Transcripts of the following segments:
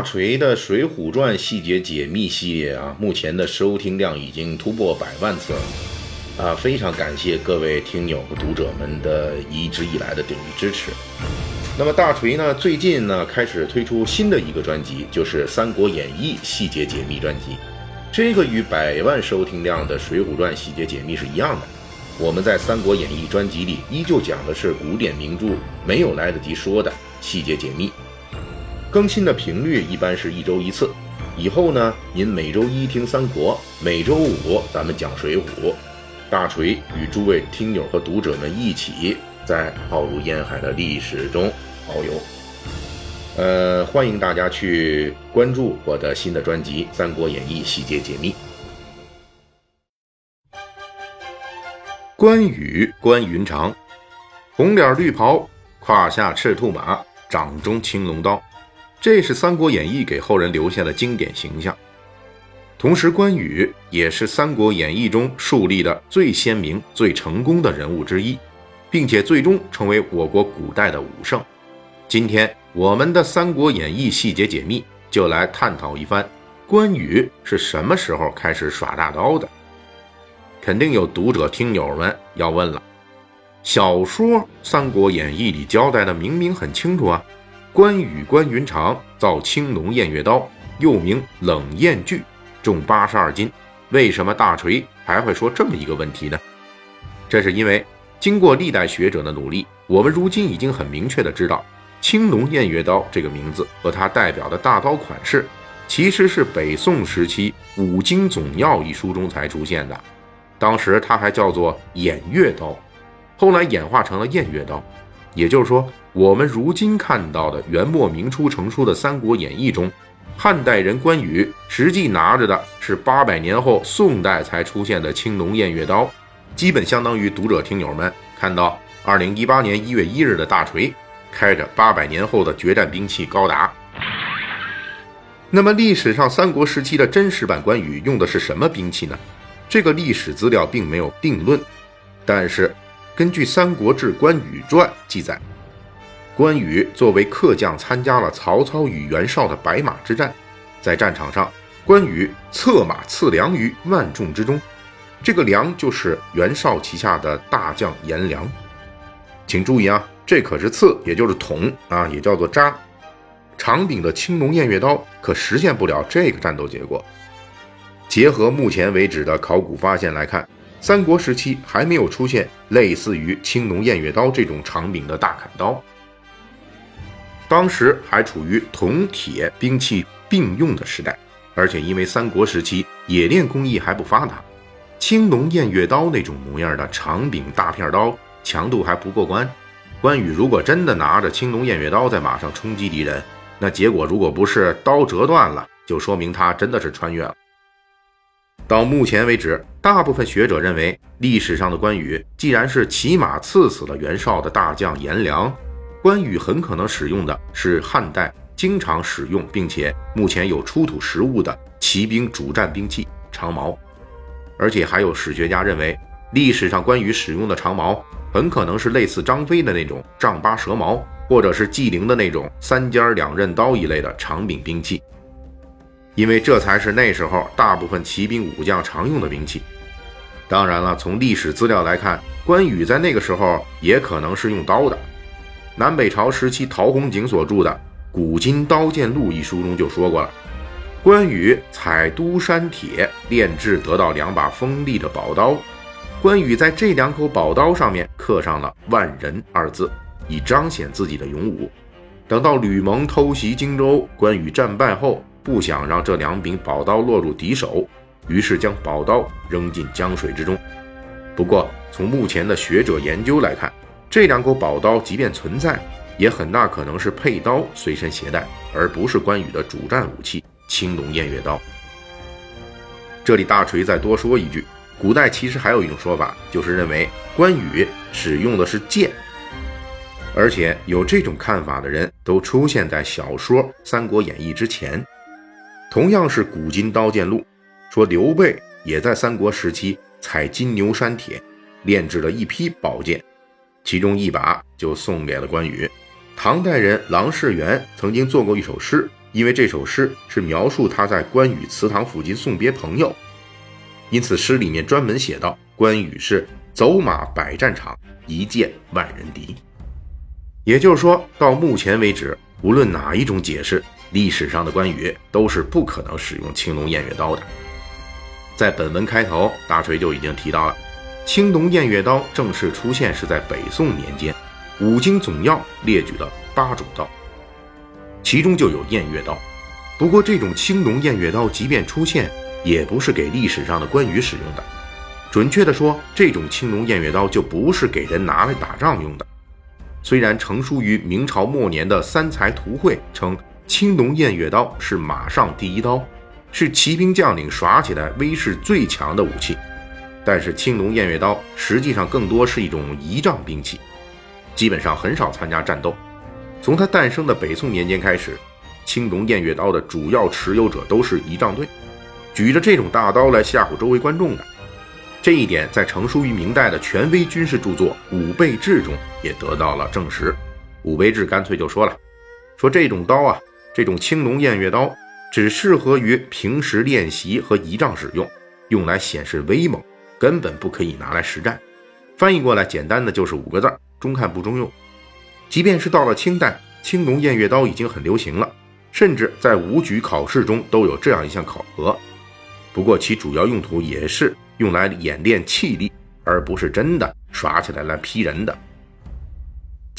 大锤的《水浒传》细节解密系列啊，目前的收听量已经突破百万次了啊！非常感谢各位听友和读者们的一直以来的鼎力支持。那么大锤呢，最近呢开始推出新的一个专辑，就是《三国演义细节解密专辑》。这个与百万收听量的《水浒传》细节解密是一样的。我们在《三国演义》专辑里依旧讲的是古典名著没有来得及说的细节解密。更新的频率一般是一周一次，以后呢，您每周一听三国，每周五咱们讲水浒，大锤与诸位听友和读者们一起在浩如烟海的历史中遨游。呃，欢迎大家去关注我的新的专辑《三国演义细节解密》。关羽关云长，红脸绿袍，胯下赤兔马，掌中青龙刀。这是《三国演义》给后人留下的经典形象，同时关羽也是《三国演义》中树立的最鲜明、最成功的人物之一，并且最终成为我国古代的武圣。今天我们的《三国演义》细节解密就来探讨一番：关羽是什么时候开始耍大刀的？肯定有读者听友们要问了，小说《三国演义》里交代的明明很清楚啊。关羽关云长造青龙偃月刀，又名冷艳锯，重八十二斤。为什么大锤还会说这么一个问题呢？这是因为经过历代学者的努力，我们如今已经很明确的知道，青龙偃月刀这个名字和它代表的大刀款式，其实是北宋时期《五经总要》一书中才出现的。当时它还叫做偃月刀，后来演化成了偃月刀。也就是说，我们如今看到的元末明初成书的《三国演义》中，汉代人关羽实际拿着的是八百年后宋代才出现的青龙偃月刀，基本相当于读者听友们看到二零一八年一月一日的大锤开着八百年后的决战兵器高达。那么，历史上三国时期的真实版关羽用的是什么兵器呢？这个历史资料并没有定论，但是。根据《三国志·关羽传》记载，关羽作为客将参加了曹操与袁绍的白马之战，在战场上，关羽策马刺梁于万众之中。这个梁就是袁绍旗下的大将颜良。请注意啊，这可是刺，也就是捅啊，也叫做扎。长柄的青龙偃月刀可实现不了这个战斗结果。结合目前为止的考古发现来看。三国时期还没有出现类似于青龙偃月刀这种长柄的大砍刀，当时还处于铜铁兵器并用的时代，而且因为三国时期冶炼工艺还不发达，青龙偃月刀那种模样的长柄大片刀强度还不过关。关羽如果真的拿着青龙偃月刀在马上冲击敌人，那结果如果不是刀折断了，就说明他真的是穿越了。到目前为止，大部分学者认为，历史上的关羽既然是骑马刺死了袁绍的大将颜良，关羽很可能使用的是汉代经常使用并且目前有出土实物的骑兵主战兵器长矛。而且还有史学家认为，历史上关羽使用的长矛很可能是类似张飞的那种丈八蛇矛，或者是纪灵的那种三尖两刃刀一类的长柄兵器。因为这才是那时候大部分骑兵武将常用的兵器。当然了，从历史资料来看，关羽在那个时候也可能是用刀的。南北朝时期，陶弘景所著的《古今刀剑录》一书中就说过了：关羽采都山铁炼制，得到两把锋利的宝刀。关羽在这两口宝刀上面刻上了“万人”二字，以彰显自己的勇武。等到吕蒙偷袭荆州，关羽战败后。不想让这两柄宝刀落入敌手，于是将宝刀扔进江水之中。不过，从目前的学者研究来看，这两口宝刀即便存在，也很大可能是佩刀随身携带，而不是关羽的主战武器青龙偃月刀。这里大锤再多说一句，古代其实还有一种说法，就是认为关羽使用的是剑。而且有这种看法的人都出现在小说《三国演义》之前。同样是古今刀剑录，说刘备也在三国时期采金牛山铁，炼制了一批宝剑，其中一把就送给了关羽。唐代人郎世元曾经做过一首诗，因为这首诗是描述他在关羽祠堂附近送别朋友，因此诗里面专门写道：“关羽是走马百战场，一剑万人敌。”也就是说，到目前为止，无论哪一种解释，历史上的关羽都是不可能使用青龙偃月刀的。在本文开头，大锤就已经提到了，青龙偃月刀正式出现是在北宋年间，五经总要列举了八种刀，其中就有偃月刀。不过，这种青龙偃月刀即便出现，也不是给历史上的关羽使用的。准确的说，这种青龙偃月刀就不是给人拿来打仗用的。虽然成书于明朝末年的《三才图会》称青龙偃月刀是马上第一刀，是骑兵将领耍起来威势最强的武器，但是青龙偃月刀实际上更多是一种仪仗兵器，基本上很少参加战斗。从它诞生的北宋年间开始，青龙偃月刀的主要持有者都是仪仗队，举着这种大刀来吓唬周围观众的。这一点在成书于明代的权威军事著作《武备志》中也得到了证实。《武备志》干脆就说了：“说这种刀啊，这种青龙偃月刀，只适合于平时练习和仪仗使用，用来显示威猛，根本不可以拿来实战。”翻译过来，简单的就是五个字：中看不中用。即便是到了清代，青龙偃月刀已经很流行了，甚至在武举考试中都有这样一项考核。不过其主要用途也是。用来演练气力，而不是真的耍起来来劈人的。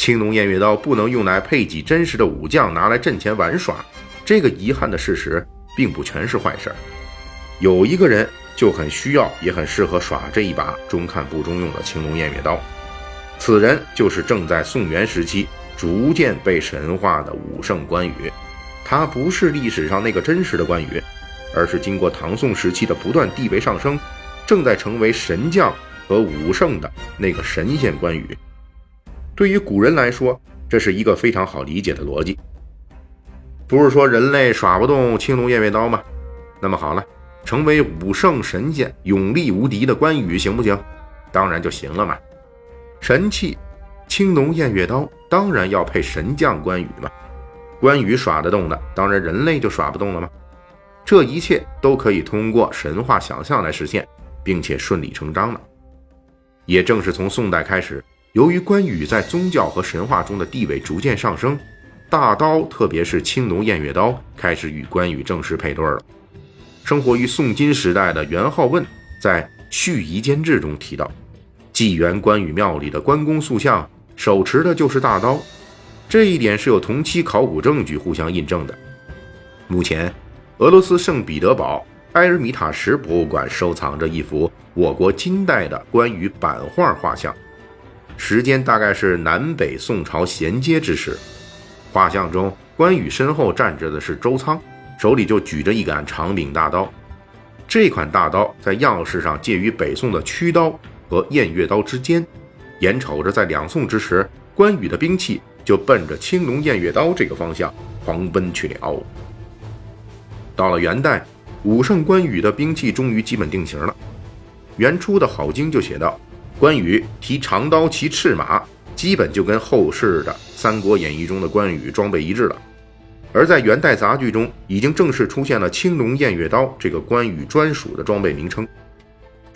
青龙偃月刀不能用来配给真实的武将拿来阵前玩耍，这个遗憾的事实并不全是坏事。有一个人就很需要，也很适合耍这一把中看不中用的青龙偃月刀，此人就是正在宋元时期逐渐被神化的武圣关羽。他不是历史上那个真实的关羽，而是经过唐宋时期的不断地位上升。正在成为神将和武圣的那个神仙关羽，对于古人来说，这是一个非常好理解的逻辑。不是说人类耍不动青龙偃月刀吗？那么好了，成为武圣神仙、勇力无敌的关羽行不行？当然就行了嘛。神器青龙偃月刀当然要配神将关羽嘛。关羽耍得动的，当然人类就耍不动了吗？这一切都可以通过神话想象来实现。并且顺理成章了。也正是从宋代开始，由于关羽在宗教和神话中的地位逐渐上升，大刀，特别是青龙偃月刀，开始与关羽正式配对了。生活于宋金时代的元好问在《续夷坚志》中提到，纪元关羽庙里的关公塑像手持的就是大刀，这一点是有同期考古证据互相印证的。目前，俄罗斯圣彼得堡。埃尔米塔什博物馆收藏着一幅我国金代的关羽版画画像，时间大概是南北宋朝衔接之时。画像中，关羽身后站着的是周仓，手里就举着一杆长柄大刀。这款大刀在样式上介于北宋的曲刀和偃月刀之间，眼瞅着在两宋之时，关羽的兵器就奔着青龙偃月刀这个方向狂奔去了。到了元代。武圣关羽的兵器终于基本定型了。元初的好经就写道：“关羽提长刀骑赤马，基本就跟后世的《三国演义》中的关羽装备一致了。”而在元代杂剧中，已经正式出现了青龙偃月刀这个关羽专属的装备名称。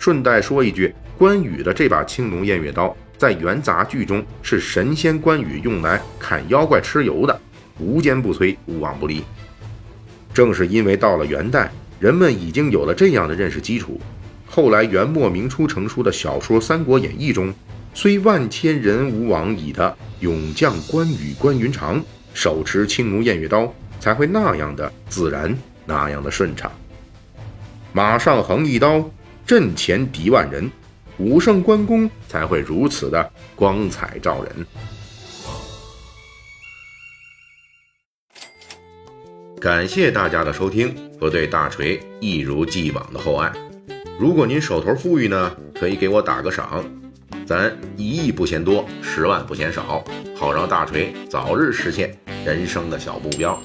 顺带说一句，关羽的这把青龙偃月刀在元杂剧中是神仙关羽用来砍妖怪吃油的，无坚不摧，无往不利。正是因为到了元代。人们已经有了这样的认识基础，后来元末明初成书的小说《三国演义》中，虽万千人吾往矣的勇将关羽关云长手持青龙偃月刀，才会那样的自然，那样的顺畅。马上横一刀，阵前敌万人，武圣关公才会如此的光彩照人。感谢大家的收听和对大锤一如既往的厚爱。如果您手头富裕呢，可以给我打个赏，咱一亿不嫌多，十万不嫌少，好让大锤早日实现人生的小目标。